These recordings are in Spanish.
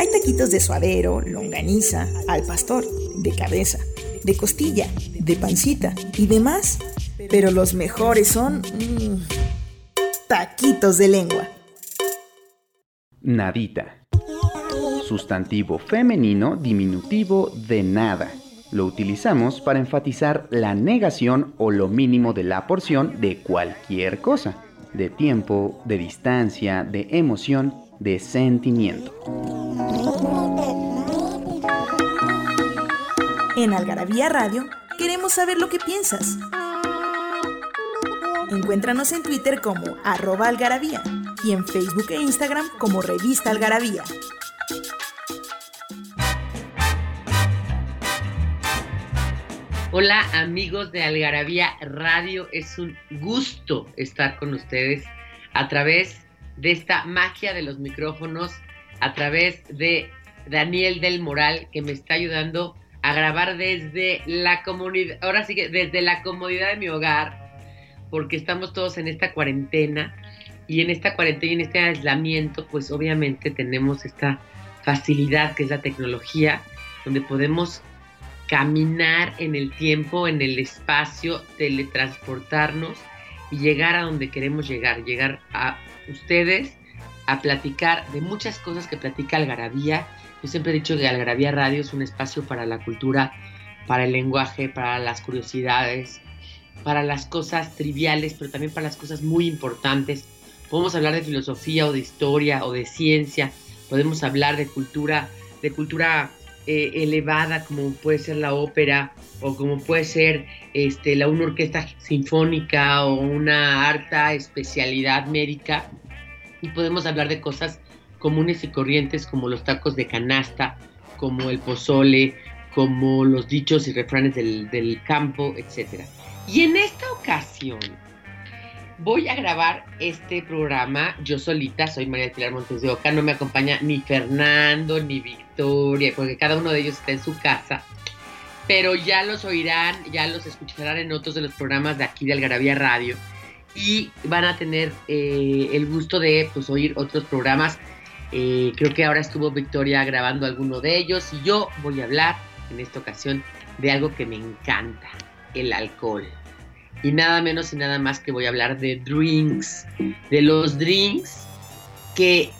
Hay taquitos de suadero, longaniza, al pastor, de cabeza, de costilla, de pancita y demás. Pero los mejores son... mmm, taquitos de lengua. Nadita. Sustantivo femenino diminutivo de nada. Lo utilizamos para enfatizar la negación o lo mínimo de la porción de cualquier cosa. De tiempo, de distancia, de emoción, de sentimiento. Algarabía Radio queremos saber lo que piensas. Encuéntranos en Twitter como arroba algarabía y en Facebook e Instagram como revista algarabía. Hola amigos de Algarabía Radio, es un gusto estar con ustedes a través de esta magia de los micrófonos, a través de Daniel del Moral que me está ayudando a grabar desde la comunidad, ahora sí que desde la comodidad de mi hogar, porque estamos todos en esta cuarentena y en esta cuarentena y en este aislamiento, pues obviamente tenemos esta facilidad que es la tecnología, donde podemos caminar en el tiempo, en el espacio, teletransportarnos y llegar a donde queremos llegar, llegar a ustedes a platicar de muchas cosas que platica Algarabía. Yo siempre he dicho que Algarabía Radio es un espacio para la cultura, para el lenguaje, para las curiosidades, para las cosas triviales, pero también para las cosas muy importantes. Podemos hablar de filosofía o de historia o de ciencia, podemos hablar de cultura, de cultura eh, elevada como puede ser la ópera o como puede ser este, la, una orquesta sinfónica o una alta especialidad médica y podemos hablar de cosas comunes y corrientes como los tacos de canasta, como el pozole, como los dichos y refranes del, del campo, etc. Y en esta ocasión voy a grabar este programa yo solita, soy María Pilar Montes de Oca, no me acompaña ni Fernando ni Victoria, porque cada uno de ellos está en su casa, pero ya los oirán, ya los escucharán en otros de los programas de aquí de Algarabía Radio y van a tener eh, el gusto de pues, oír otros programas. Eh, creo que ahora estuvo Victoria grabando alguno de ellos y yo voy a hablar en esta ocasión de algo que me encanta, el alcohol y nada menos y nada más que voy a hablar de drinks, de los drinks que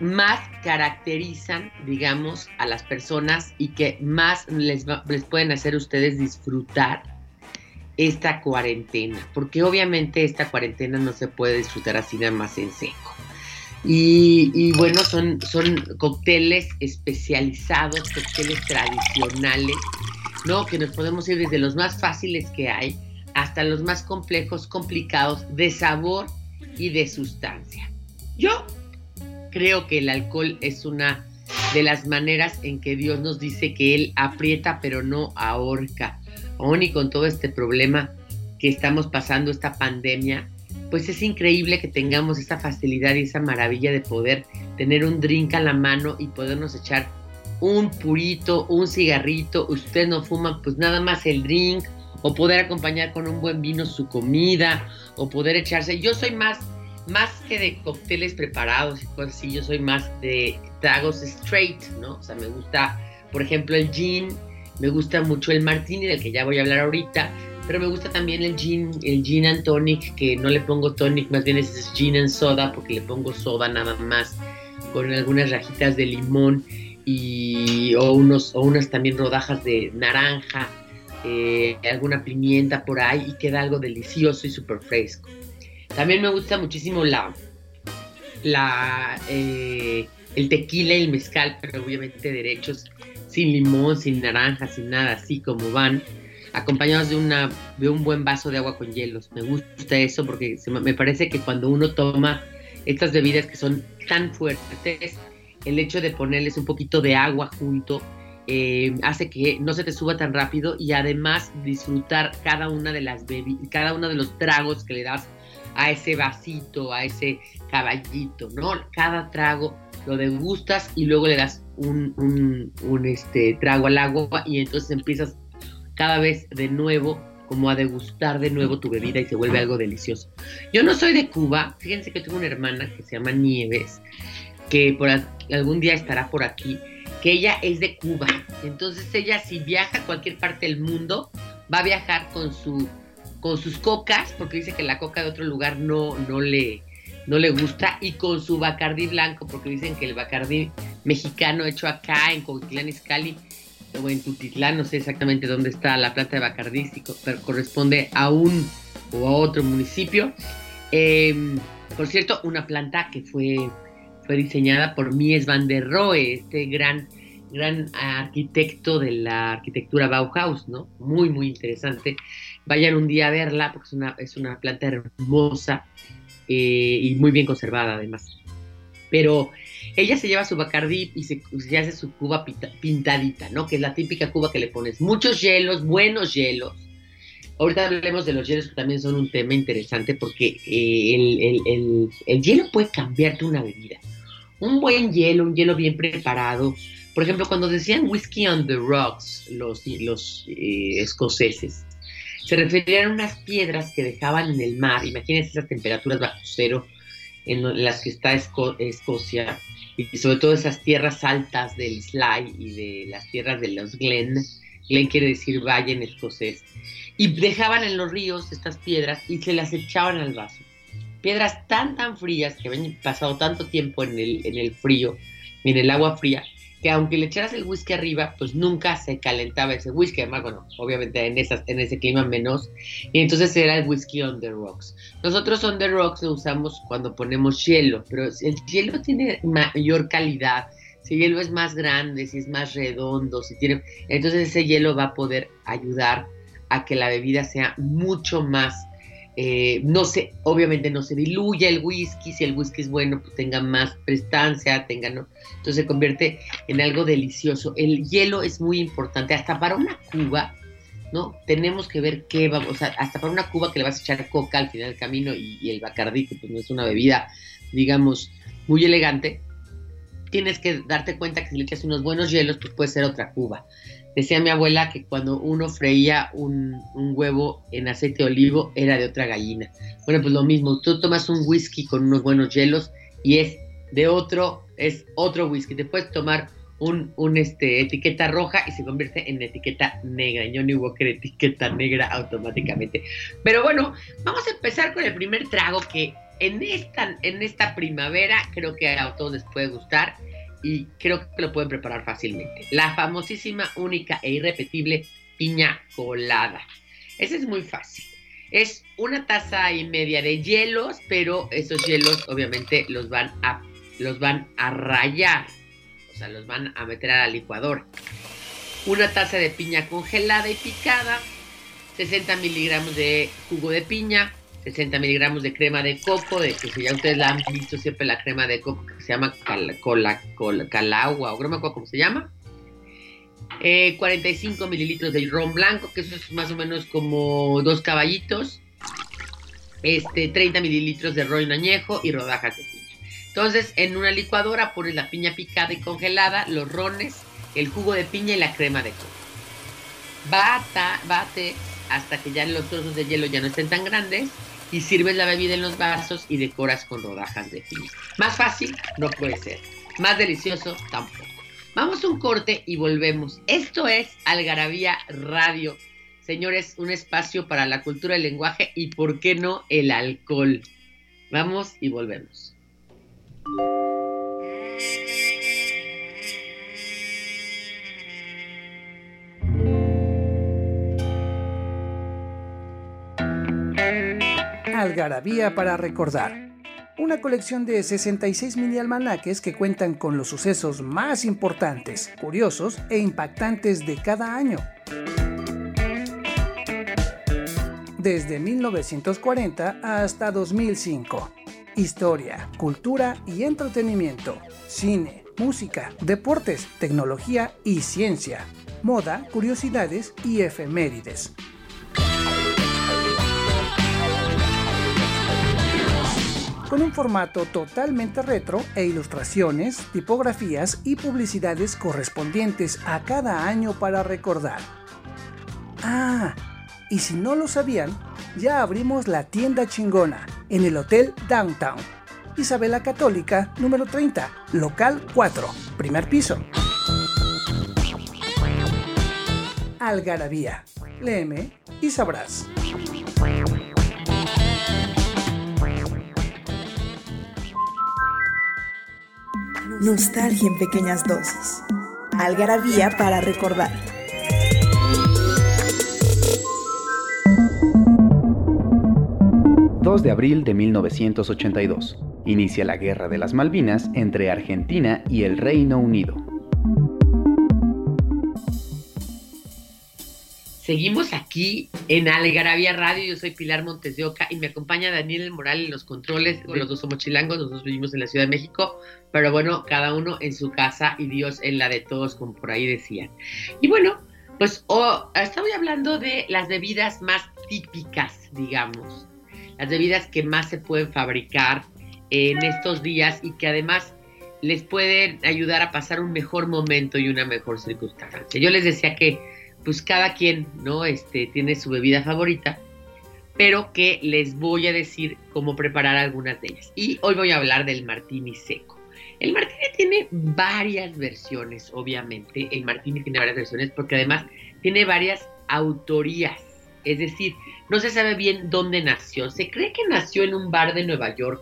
más caracterizan, digamos, a las personas y que más les, les pueden hacer ustedes disfrutar esta cuarentena, porque obviamente esta cuarentena no se puede disfrutar así nada más en seco. Y, y, bueno, son, son cócteles especializados, cócteles tradicionales, ¿no? Que nos podemos ir desde los más fáciles que hay hasta los más complejos, complicados de sabor y de sustancia. Yo creo que el alcohol es una de las maneras en que Dios nos dice que Él aprieta pero no ahorca. Aún y con todo este problema que estamos pasando, esta pandemia, pues es increíble que tengamos esa facilidad y esa maravilla de poder tener un drink a la mano y podernos echar un purito, un cigarrito. Usted no fuma, pues nada más el drink o poder acompañar con un buen vino su comida, o poder echarse. Yo soy más, más que de cócteles preparados y cosas así, yo soy más de tragos straight, ¿no? O sea, me gusta, por ejemplo, el gin, me gusta mucho el martini, del que ya voy a hablar ahorita, pero me gusta también el gin, el gin and tonic, que no le pongo tonic, más bien es gin and soda, porque le pongo soda nada más, con algunas rajitas de limón y o unos o unas también rodajas de naranja eh, alguna pimienta por ahí y queda algo delicioso y súper fresco. También me gusta muchísimo la, la eh, el tequila y el mezcal, pero obviamente derechos, sin limón, sin naranja, sin nada, así como van, acompañados de, una, de un buen vaso de agua con hielos. Me gusta eso porque me parece que cuando uno toma estas bebidas que son tan fuertes, el hecho de ponerles un poquito de agua junto eh, hace que no se te suba tan rápido y además disfrutar cada una de las cada uno de los tragos que le das a ese vasito, a ese caballito, ¿no? Cada trago lo degustas y luego le das un, un, este, trago al agua y entonces empiezas cada vez de nuevo como a degustar de nuevo tu bebida y se vuelve algo delicioso. Yo no soy de Cuba, fíjense que tengo una hermana que se llama Nieves, que por algún día estará por aquí, que ella es de Cuba. Entonces ella si viaja a cualquier parte del mundo, va a viajar con su con sus cocas, porque dice que la coca de otro lugar no, no, le, no le gusta, y con su bacardí blanco, porque dicen que el bacardí mexicano hecho acá en Coquitlán Izcalli o en Tutitlán, no sé exactamente dónde está la planta de bacardí, pero corresponde a un o a otro municipio. Em, por cierto, una planta que fue, fue diseñada por Mies van der Rohe, este gran gran arquitecto de la arquitectura Bauhaus, ¿no? Muy, muy interesante. Vayan un día a verla porque es una, es una planta hermosa eh, y muy bien conservada además. Pero ella se lleva su bacardí y se, hace su cuba pintadita, ¿no? Que es la típica cuba que le pones muchos hielos, buenos hielos. Ahorita hablemos de los hielos que también son un tema interesante porque eh, el, el, el hielo puede cambiarte una bebida. Un buen hielo, un hielo bien preparado, por ejemplo, cuando decían whisky on the rocks, los, los eh, escoceses, se referían a unas piedras que dejaban en el mar. Imagínense esas temperaturas bajo cero en las que está Escocia y sobre todo esas tierras altas del Sly y de las tierras de los Glen. Glen quiere decir valle en escocés. Y dejaban en los ríos estas piedras y se las echaban al vaso. Piedras tan, tan frías que habían pasado tanto tiempo en el, en el frío, en el agua fría, que aunque le echaras el whisky arriba, pues nunca se calentaba ese whisky. Además, bueno, obviamente en, esas, en ese clima menos. Y entonces era el whisky on the rocks. Nosotros on the rocks lo usamos cuando ponemos hielo, pero el hielo tiene mayor calidad. Si el hielo es más grande, si es más redondo, si tiene... Entonces ese hielo va a poder ayudar a que la bebida sea mucho más eh, no se, obviamente no se diluye el whisky, si el whisky es bueno, pues tenga más prestancia, tenga, ¿no? Entonces se convierte en algo delicioso. El hielo es muy importante, hasta para una cuba, ¿no? Tenemos que ver qué vamos, o sea, hasta para una cuba que le vas a echar coca al final del camino y, el bacardí, que pues no es una bebida, digamos, muy elegante, tienes que darte cuenta que si le echas unos buenos hielos, pues puede ser otra cuba. Decía mi abuela que cuando uno freía un, huevo en aceite de olivo era de otra gallina. Bueno, pues lo mismo, tú tomas un whisky con unos buenos hielos y es de otro, es otro whisky. Te puedes tomar un, este, etiqueta roja y se convierte en etiqueta negra. Johnny Walker etiqueta negra automáticamente. Pero bueno, vamos a empezar con el primer trago que en esta, en esta primavera creo que a todos les puede gustar y creo que lo pueden preparar fácilmente. La famosísima, única e irrepetible piña colada. Ese es muy fácil. Es una taza y media de hielos, pero esos hielos obviamente los van a, los van a rayar. O sea, los van a meter a la licuadora. Una taza de piña congelada y picada. 60 miligramos de jugo de piña. 60 miligramos de crema de coco, de que ya ustedes la han visto siempre la crema de coco que se llama cola, calagua o crema coco, ¿cómo se llama? 45 eh, mililitros de ron blanco, que eso es más o menos como dos caballitos. Este, 30 mililitros de ron añejo y rodajas de piña. Entonces, en una licuadora pones la piña picada y congelada, los rones, el jugo de piña y la crema de coco. Bata, bate hasta que ya los trozos de hielo ya no estén tan grandes y sirves la bebida en los vasos y decoras con rodajas de piña. Más fácil no puede ser. Más delicioso tampoco. Vamos a un corte y volvemos. Esto es Algarabía Radio. Señores, un espacio para la cultura, el lenguaje y, ¿por qué no, el alcohol? Vamos y volvemos. Algarabía para recordar. Una colección de 66 mini almanaques que cuentan con los sucesos más importantes, curiosos e impactantes de cada año. Desde 1940 hasta 2005. Historia, cultura y entretenimiento, cine, música, deportes, tecnología y ciencia, moda, curiosidades y efemérides. Con un formato totalmente retro e ilustraciones, tipografías y publicidades correspondientes a cada año para recordar. Ah, y si no lo sabían, ya abrimos la tienda chingona en el Hotel Downtown. Isabela Católica, número 30, local 4, primer piso. Algarabía. Léeme y sabrás. Nostalgia en pequeñas dosis. Algarabía para recordar. de abril de 1982. Inicia la Guerra de las Malvinas entre Argentina y el Reino Unido. Seguimos aquí en Algarabía Radio. Yo soy Pilar Montes de Oca y me acompaña Daniel Moral en los controles. Los dos somos chilangos, nosotros vivimos en la Ciudad de México, pero bueno, cada uno en su casa y Dios en la de todos, como por ahí decían. Y bueno, pues oh, estoy hablando de las bebidas más típicas, digamos, las bebidas que más se pueden fabricar en estos días y que además les pueden ayudar a pasar un mejor momento y una mejor circunstancia. Yo les decía que pues cada quien, ¿no? Este tiene su bebida favorita, pero que les voy a decir cómo preparar algunas de ellas. Y hoy voy a hablar del martini seco. El martini tiene varias versiones, obviamente. El martini tiene varias versiones porque además tiene varias autorías. Es decir, no se sabe bien dónde nació. Se cree que nació en un bar de Nueva York,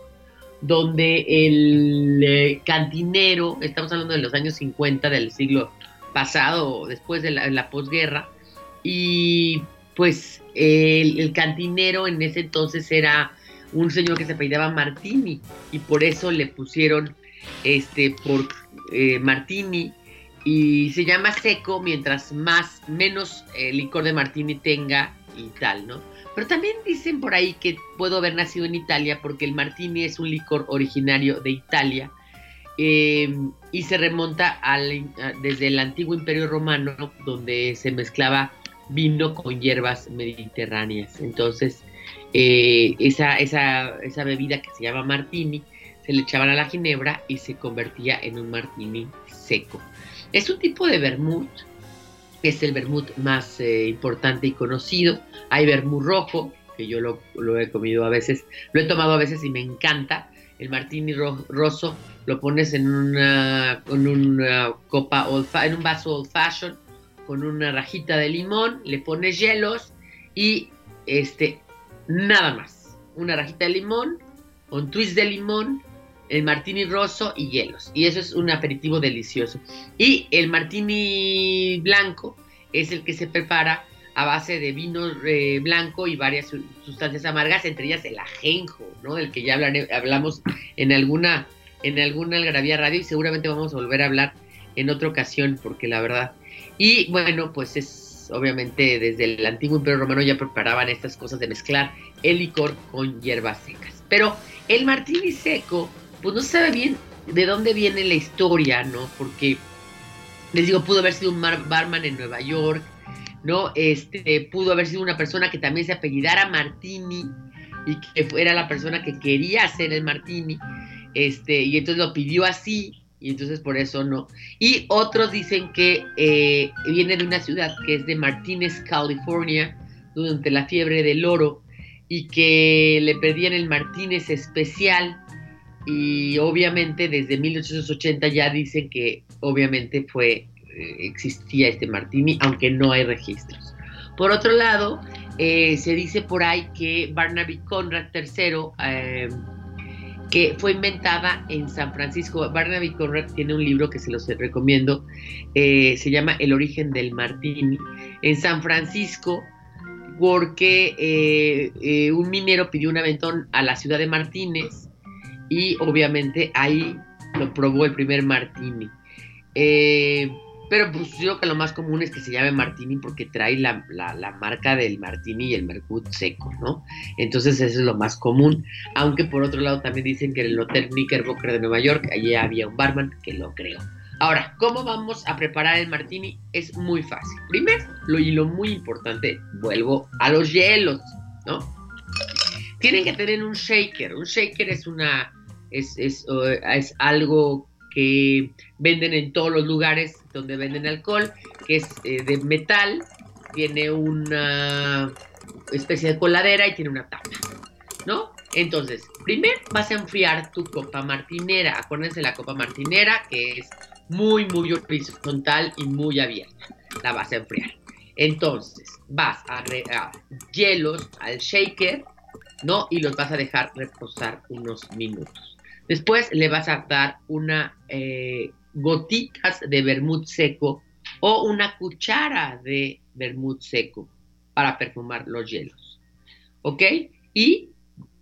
donde el eh, cantinero, estamos hablando de los años 50 del siglo pasado, después de la, posguerra, y pues el, cantinero en ese entonces era un señor que se apellidaba Martini, y por eso le pusieron este por eh, Martini. Y se llama seco mientras más menos eh, licor de martini tenga y tal, ¿no? Pero también dicen por ahí que puedo haber nacido en Italia porque el martini es un licor originario de Italia eh, y se remonta al, desde el antiguo imperio romano donde se mezclaba vino con hierbas mediterráneas. Entonces, eh, esa, esa, esa bebida que se llama martini se le echaban a la ginebra y se convertía en un martini seco. Es un tipo de vermut es el vermut más eh, importante y conocido. Hay vermut rojo, que yo lo, he comido a veces, lo he tomado a veces y me encanta. El martini rosso lo pones en una, copa en un vaso old fashion con una rajita de limón, le pones hielos y este nada más. Una rajita de limón, un twist de limón, el martini rosso y hielos. Y eso es un aperitivo delicioso. Y el martini blanco es el que se prepara a base de vino eh, blanco y varias sustancias amargas, entre ellas el ajenjo, ¿no? Del que ya hablamos en alguna, en alguna algarabía radio y seguramente vamos a volver a hablar en otra ocasión, porque la verdad. Y bueno, pues es obviamente desde el antiguo imperio romano ya preparaban estas cosas de mezclar el licor con hierbas secas. Pero el martini seco pues no se sabe bien de dónde viene la historia, ¿no? Porque, les digo, pudo haber sido un barman en Nueva York, ¿no? Este, pudo haber sido una persona que también se apellidara Martini y que fuera la persona que quería hacer el Martini, este, y entonces lo pidió así, y entonces por eso no. Y otros dicen que eh, viene de una ciudad que es de Martínez, California, durante la fiebre del oro, y que le pedían el Martínez especial y obviamente desde 1880 ya dicen que obviamente fue eh, existía este martini, aunque no hay registros. Por otro lado, eh, se dice por ahí que Barnaby Conrad III, que fue inventada en San Francisco. Barnaby Conrad tiene un libro que se los recomiendo, se llama El origen del martini, en San Francisco, porque un minero pidió un aventón a la ciudad de Martínez y obviamente ahí lo probó el primer martini. Eh, Pero pues yo creo que lo más común es que se llame Martini porque trae la, marca del Martini y el Mercut seco, ¿no? Entonces eso es lo más común. Aunque por otro lado también dicen que en el Hotel Knickerbocker de Nueva York, allí había un barman que lo creó. Ahora, ¿cómo vamos a preparar el martini? Es muy fácil. Primero, lo, y lo muy importante, vuelvo a los hielos, ¿no? Tienen que tener un shaker. Un shaker es una es, es, es algo que venden en todos los lugares donde venden alcohol, que es eh, de metal, tiene una especie de coladera y tiene una tapa, ¿no? Entonces, primero vas a enfriar tu copa martinera. Acuérdense la copa martinera que es muy, muy horizontal y muy abierta. La vas a enfriar. Entonces, vas a agregar hielos al shaker, ¿no? Y los vas a dejar reposar unos minutos. Después le vas a dar una eh, gotitas de vermut seco o una cuchara de vermut seco para perfumar los hielos. ¿Ok? Y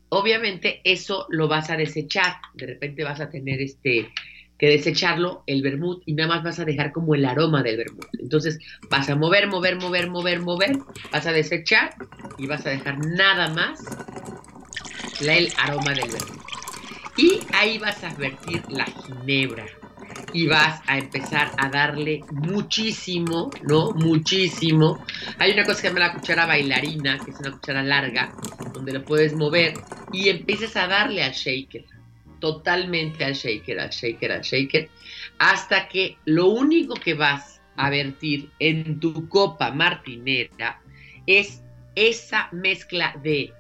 obviamente eso lo vas a desechar. De repente vas a tener este que desecharlo, el vermut, y nada más vas a dejar como el aroma del vermut. Entonces vas a mover, mover, mover, mover, mover, vas a desechar y vas a dejar nada más el aroma del vermut. Y ahí vas a vertir la ginebra y vas a empezar a darle muchísimo, ¿no? Muchísimo. Hay una cosa que se llama la cuchara bailarina, que es una cuchara larga, donde lo puedes mover y empiezas a darle al shaker, totalmente al shaker, al shaker, al shaker, hasta que lo único que vas a vertir en tu copa martinera es esa mezcla de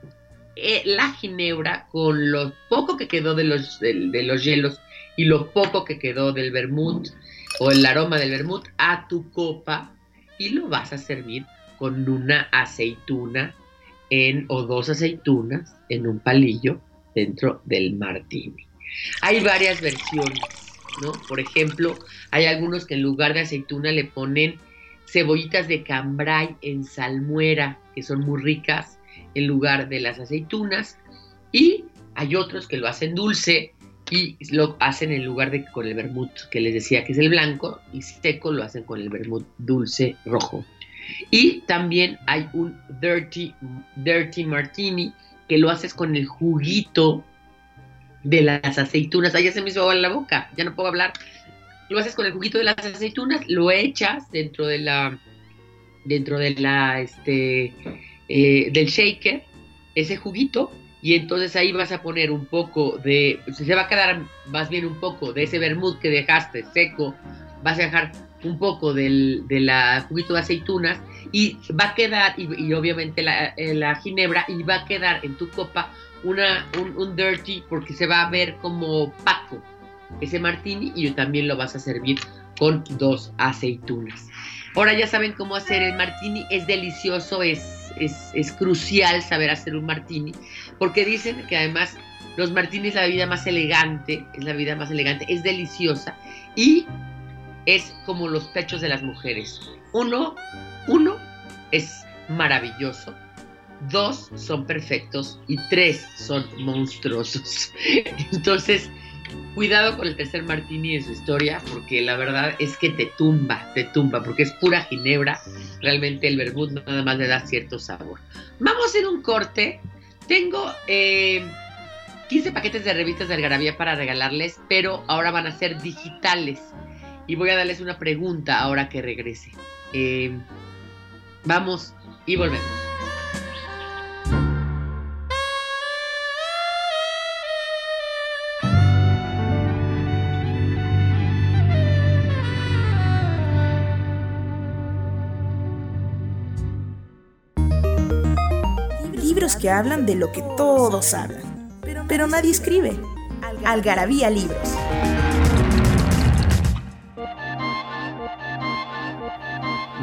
eh, la ginebra con lo poco que quedó de los, de, los hielos y lo poco que quedó del vermut o el aroma del vermut a tu copa y lo vas a servir con una aceituna en, o dos aceitunas en un palillo dentro del martini. Hay varias versiones, ¿no? Por ejemplo, hay algunos que en lugar de aceituna le ponen cebollitas de cambray en salmuera, que son muy ricas, en lugar de las aceitunas y hay otros que lo hacen dulce y lo hacen en lugar de con el vermut que les decía que es el blanco y seco lo hacen con el vermut dulce rojo. Y también hay un dirty, dirty martini que lo haces con el juguito de las aceitunas. Ya se me hizo agua en la boca, ya no puedo hablar. Lo haces con el juguito de las aceitunas, lo echas dentro de la dentro de la este eh, del shaker, ese juguito, y entonces ahí vas a poner un poco de, se va a quedar más bien un poco de ese vermut que dejaste seco, vas a dejar un poco del de la juguito de aceitunas y va a quedar, y, obviamente eh, la, ginebra, y va a quedar en tu copa una, un, un, dirty porque se va a ver como paco ese martini y también lo vas a servir con dos aceitunas. Ahora ya saben cómo hacer el martini, es delicioso, es, es, crucial saber hacer un martini, porque dicen que además los martinis es la bebida más elegante, es la vida más elegante, es deliciosa y es como los pechos de las mujeres. Uno, uno es maravilloso, dos son perfectos y tres son monstruosos. Entonces, Cuidado con el tercer martini de su historia, porque la verdad es que te tumba, te tumba, porque es pura ginebra. Realmente el vermut nada más le da cierto sabor. Vamos a hacer un corte. Tengo 15 eh, paquetes de revistas de Algarabía para regalarles, pero ahora van a ser digitales. Y voy a darles una pregunta ahora que regrese. Eh, vamos y volvemos. Que hablan de lo que todos hablan, pero nadie escribe. Algarabía Libros.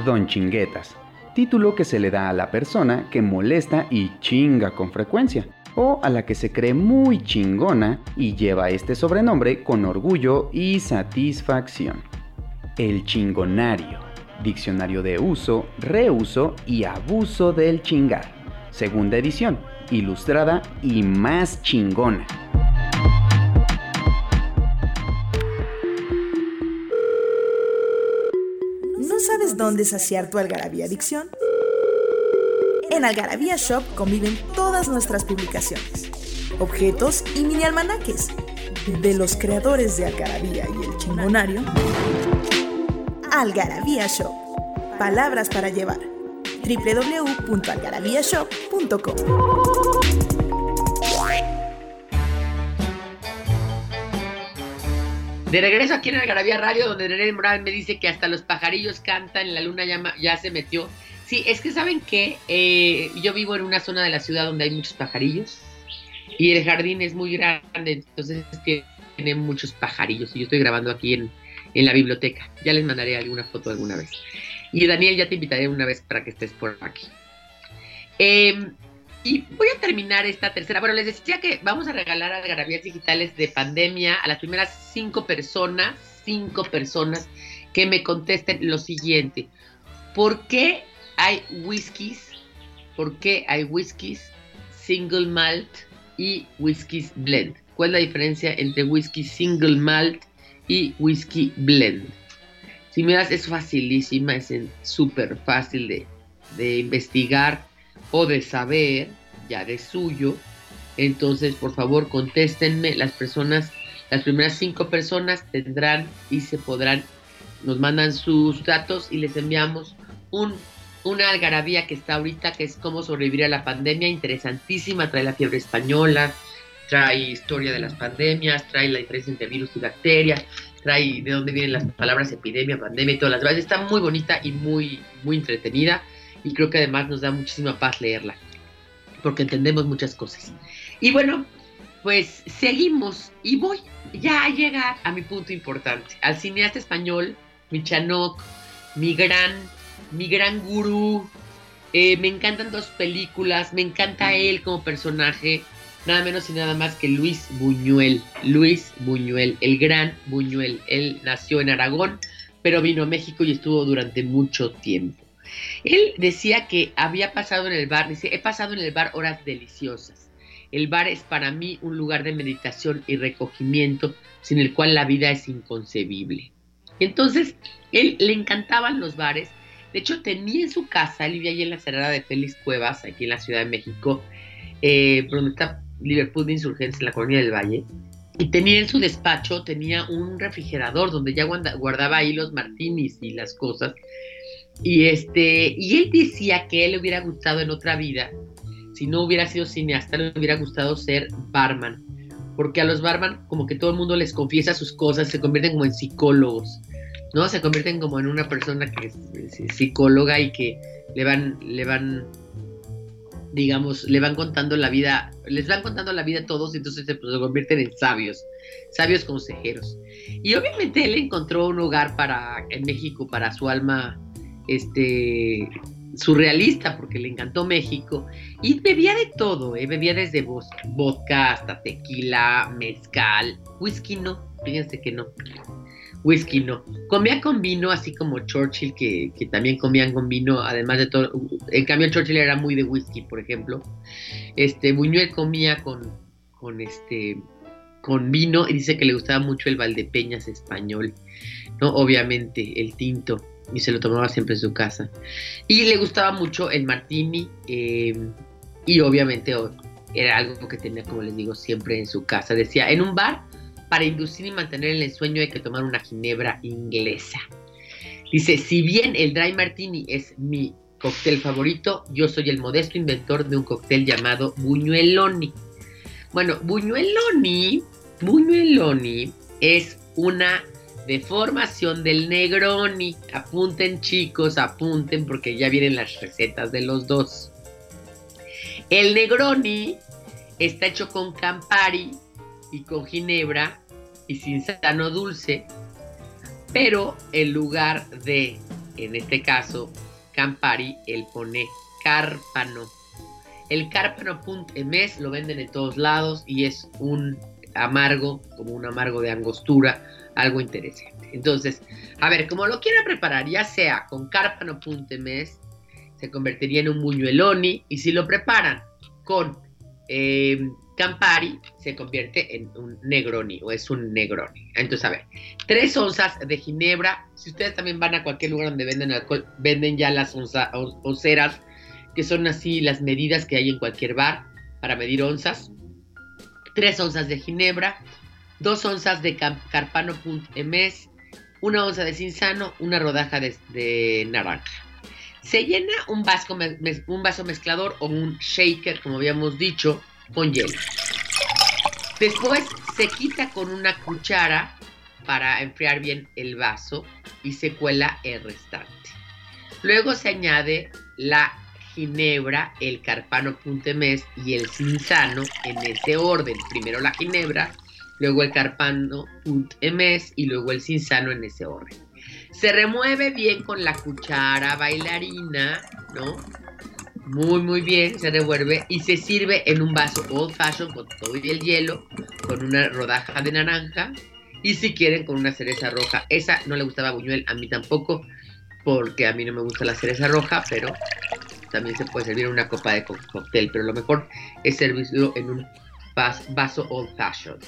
Don Chinguetas, título que se le da a la persona que molesta y chinga con frecuencia, o a la que se cree muy chingona y lleva este sobrenombre con orgullo y satisfacción. El chingonario, diccionario de uso, reuso y abuso del chingar segunda edición, ilustrada y más chingona. dónde saciar tu algarabía adicción? En Algarabía Shop conviven todas nuestras publicaciones, objetos y mini almanaques de los creadores de Algarabía y el Chingonario. Algarabía Shop. Palabras para llevar. www.algarabíashop.com. De regreso aquí en Algarabía Radio, donde René Moral me dice que hasta los pajarillos cantan, la luna ya, ya se metió. Sí, es que saben que eh, yo vivo en una zona de la ciudad donde hay muchos pajarillos y el jardín es muy grande, entonces tiene muchos pajarillos y yo estoy grabando aquí en, en la biblioteca. Ya les mandaré alguna foto alguna vez. Y Daniel, ya te invitaré una vez para que estés por aquí. Eh, y voy a terminar esta tercera. Bueno, les decía que vamos a regalar algarabías digitales de pandemia a las primeras cinco personas, cinco personas que me contesten lo siguiente. ¿Por qué hay whiskies? ¿Por qué hay whiskies single malt y whiskies blend? ¿Cuál es la diferencia entre whisky single malt y whisky blend? Si miras, es facilísima, es súper fácil de, de investigar o de saber, ya de suyo. Entonces, por favor, contéstenme. Las personas, las primeras cinco personas tendrán y se podrán, nos mandan sus datos y les enviamos un, una algarabía que está ahorita, que es cómo sobrevivir a la pandemia, interesantísima. Trae la fiebre española, trae historia de las pandemias, trae la diferencia entre virus y bacterias, trae de dónde vienen las palabras epidemia, pandemia y todas las demás. Está muy bonita y muy, muy entretenida y creo que además nos da muchísima paz leerla, porque entendemos muchas cosas. Y bueno, pues seguimos y voy ya a llegar a mi punto importante, al cineasta español, mi Chanoc, mi gran, mi gran gurú. Eh, me encantan dos películas, me encanta él como personaje, nada menos y nada más que Luis Buñuel. Luis Buñuel, el gran Buñuel. Él nació en Aragón, pero vino a México y estuvo durante mucho tiempo. Él decía que había pasado en el bar, dice, he pasado en el bar horas deliciosas. El bar es para mí un lugar de meditación y recogimiento sin el cual la vida es inconcebible. Entonces, él le encantaban los bares. De hecho, tenía en su casa, él vivía allí en la cerrada de Félix Cuevas, aquí en la Ciudad de México, eh, donde está Liverpool de Insurgencia, en la Colonia del Valle. Y tenía en su despacho, tenía un refrigerador donde ya guardaba ahí los martinis y las cosas. Y, este, y él decía que él le hubiera gustado en otra vida, si no hubiera sido cineasta, le hubiera gustado ser barman. Porque a los barman como que todo el mundo les confiesa sus cosas, se convierten como en psicólogos, ¿no? Se convierten como en una persona que es, psicóloga y que le van, le van, digamos, le van contando la vida, les van contando la vida a todos y entonces se, pues, se convierten en sabios, sabios consejeros. Y obviamente él encontró un hogar para, en México para su alma este surrealista porque le encantó México y bebía de todo, ¿eh? bebía desde vodka hasta tequila, mezcal, whisky no, fíjense que no, whisky no. Comía con vino, así como Churchill, que, que, también comían con vino, además de todo. En cambio, Churchill era muy de whisky, por ejemplo. Este, Buñuel comía con, con este con vino y dice que le gustaba mucho el Valdepeñas español, ¿no? Obviamente, el tinto y se lo tomaba siempre en su casa. Y le gustaba mucho el martini eh, y obviamente era algo que tenía, como les digo, siempre en su casa. Decía, en un bar, para inducir y mantener el ensueño hay que tomar una ginebra inglesa. Dice, si bien el dry martini es mi cóctel favorito, yo soy el modesto inventor de un cóctel llamado Buñueloni. Bueno, Buñueloni, Buñueloni es una deformación del Negroni. Apunten chicos, apunten porque ya vienen las recetas de los dos. El Negroni está hecho con Campari y con Ginebra y sin sano dulce, pero en lugar de, en este caso, Campari, él pone Cárpano. El Cárpano mes lo venden en todos lados y es un amargo, como un amargo de angostura, algo interesante. Entonces, a ver, como lo quieran preparar, ya sea con cárpano.mes, se convertiría en un buñueloni, y si lo preparan con eh, Campari se convierte en un Negroni o es un Negroni. Entonces, a ver, tres onzas de ginebra. Si ustedes también van a cualquier lugar donde venden alcohol, venden ya las onza, onceras, que son así las medidas que hay en cualquier bar para medir onzas. Tres onzas de ginebra, dos onzas de Carpano mes, una onza de cinzano, una rodaja de, naranja. Se llena un vaso, un vaso mezclador o un shaker, como habíamos dicho, con hielo. Después se quita con una cuchara para enfriar bien el vaso y se cuela el restante. Luego se añade la ginebra, el carpano puntemés y el cinzano en ese orden. Primero la ginebra, luego el carpano puntemés y luego el cinzano en ese orden. Se remueve bien con la cuchara bailarina, ¿no? Muy muy bien, se revuelve y se sirve en un vaso old fashion con todo y el hielo, con una rodaja de naranja y si quieren con una cereza roja. Esa no le gustaba a Buñuel, a mí tampoco, porque a mí no me gusta la cereza roja, pero también se puede servir en una copa de cóctel, pero lo mejor es servirlo en un vaso old fashion.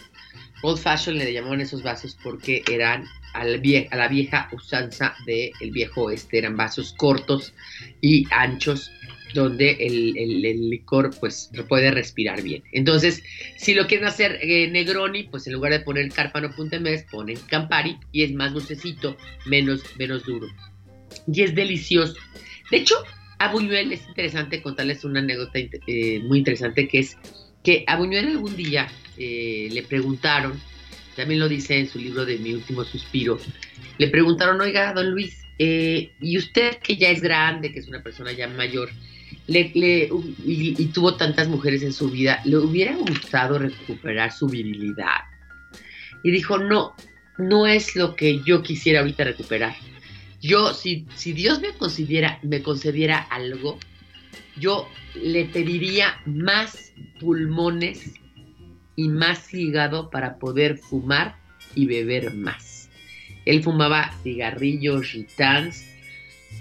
Old fashion le llamaban esos vasos porque eran a la vieja, usanza del viejo oeste, eran vasos cortos y anchos donde el, licor pues puede respirar bien. Entonces, si lo quieren hacer eh, Negroni, pues en lugar de poner Carpano ponen Campari y es más dulcecito, menos, menos duro. Y es delicioso. De hecho, a Buñuel es interesante contarles una anécdota eh, muy interesante que es que a Buñuel algún día eh, le preguntaron, también lo dice en su libro de Mi último suspiro, le preguntaron, oiga, don Luis, y usted que ya es grande, que es una persona ya mayor, y, tuvo tantas mujeres en su vida, le hubiera gustado recuperar su virilidad. Y dijo, no, no es lo que yo quisiera ahorita recuperar. Yo, si, si Dios me concediera, me concediera algo, yo le pediría más pulmones y más hígado para poder fumar y beber más. Él fumaba cigarrillos, gitans,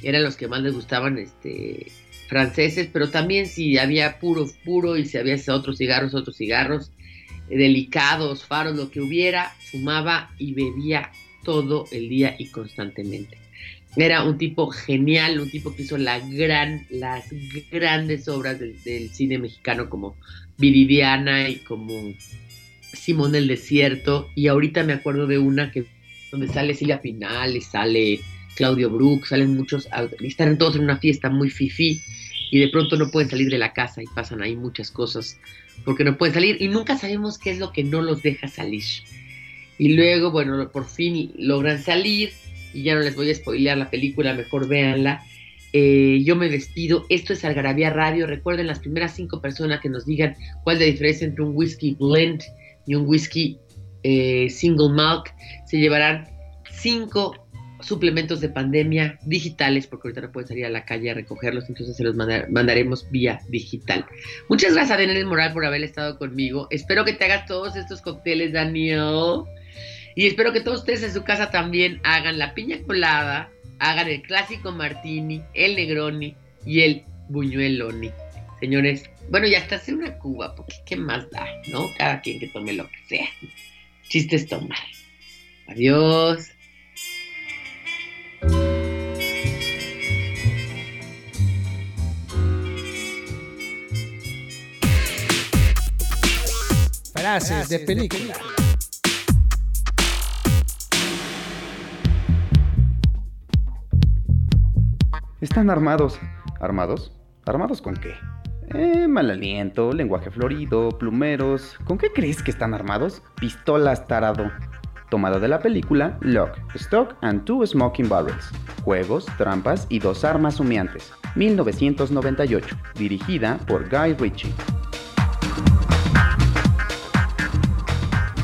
eran los que más le gustaban este, franceses, pero también si había puro, puro y si había otros cigarros, otros cigarros, eh, delicados, faros, lo que hubiera, fumaba y bebía todo el día y constantemente. Era un tipo genial, un tipo que hizo gran, las grandes obras del, cine mexicano como Viridiana y como Simón del Desierto. Y ahorita me acuerdo de una que donde sale Silvia Pinal y sale Claudio Brook, salen muchos, están todos en una fiesta muy fifí y de pronto no pueden salir de la casa y pasan ahí muchas cosas porque no pueden salir y nunca sabemos qué es lo que no los deja salir. Y luego, bueno, por fin logran salir y ya no les voy a spoilear la película, mejor véanla. Eh, yo me despido. Esto es Algarabía Radio. Recuerden las primeras cinco personas que nos digan cuál es la diferencia entre un whisky blend y un whisky eh, single malt. Se llevarán cinco suplementos de pandemia digitales, porque ahorita no pueden salir a la calle a recogerlos, entonces se los mandaremos vía digital. Muchas gracias a Daniel Moral por haber estado conmigo. Espero que te hagas todos estos cócteles, Daniel. Y espero que todos ustedes en su casa también hagan la piña colada, hagan el clásico martini, el negroni y el buñueloni. Señores, bueno, ya está hacer una cuba, porque qué más da, ¿no? Cada quien que tome lo que sea. Chistes tomar. Adiós. Frases de película. Están armados. ¿Armados? ¿Armados con qué? Eh, mal aliento, lenguaje florido, plumeros. ¿Con qué crees que están armados? Pistolas, tarado. Tomada de la película Lock, Stock and Two Smoking Barrels. Juegos, trampas y dos armas humeantes. 1998. Dirigida por Guy Ritchie.